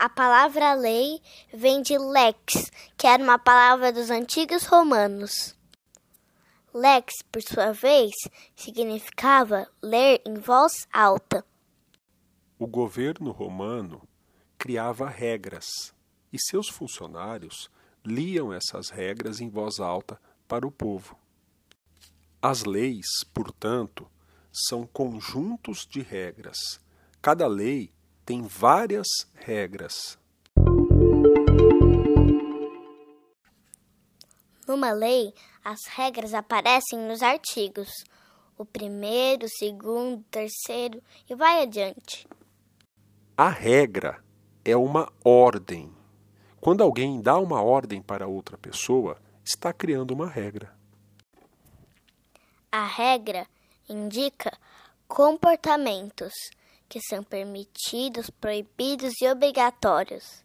A palavra lei vem de lex, que era uma palavra dos antigos romanos. Lex, por sua vez, significava ler em voz alta. O governo romano criava regras e seus funcionários liam essas regras em voz alta para o povo. As leis, portanto, são conjuntos de regras. Cada lei tem várias regras. Numa lei, as regras aparecem nos artigos. O primeiro, o segundo, o terceiro e vai adiante. A regra é uma ordem. Quando alguém dá uma ordem para outra pessoa, está criando uma regra. A regra indica comportamentos que são permitidos, proibidos e obrigatórios.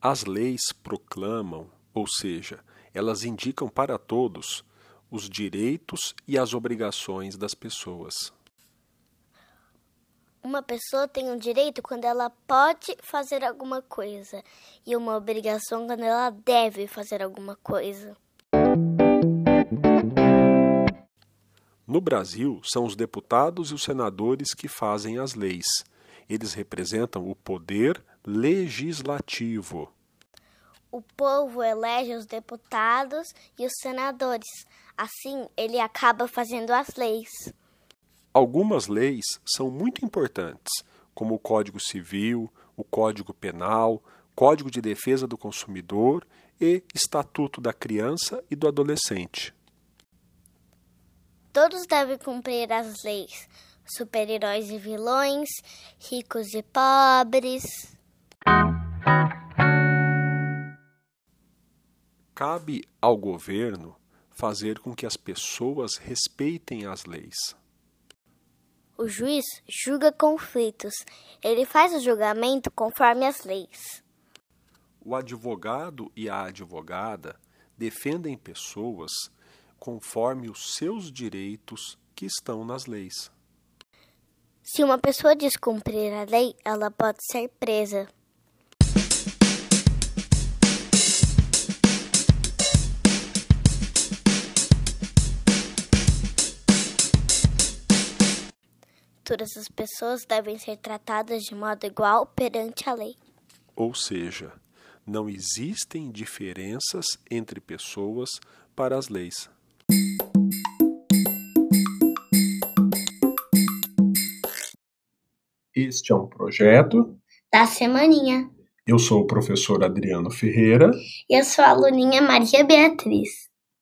As leis proclamam, ou seja, elas indicam para todos os direitos e as obrigações das pessoas. Uma pessoa tem um direito quando ela pode fazer alguma coisa e uma obrigação quando ela deve fazer alguma coisa. No Brasil, são os deputados e os senadores que fazem as leis. Eles representam o poder legislativo. O povo elege os deputados e os senadores. Assim, ele acaba fazendo as leis. Algumas leis são muito importantes, como o Código Civil, o Código Penal, Código de Defesa do Consumidor e Estatuto da Criança e do Adolescente. Todos devem cumprir as leis, super-heróis e vilões, ricos e pobres. Cabe ao governo fazer com que as pessoas respeitem as leis. O juiz julga conflitos. Ele faz o julgamento conforme as leis. O advogado e a advogada defendem pessoas conforme os seus direitos que estão nas leis. Se uma pessoa descumprir a lei, ela pode ser presa. Todas as pessoas devem ser tratadas de modo igual perante a lei. Ou seja, não existem diferenças entre pessoas para as leis. Este é um projeto da Semaninha. Eu sou o professor Adriano Ferreira. E eu sou a aluninha Maria Beatriz.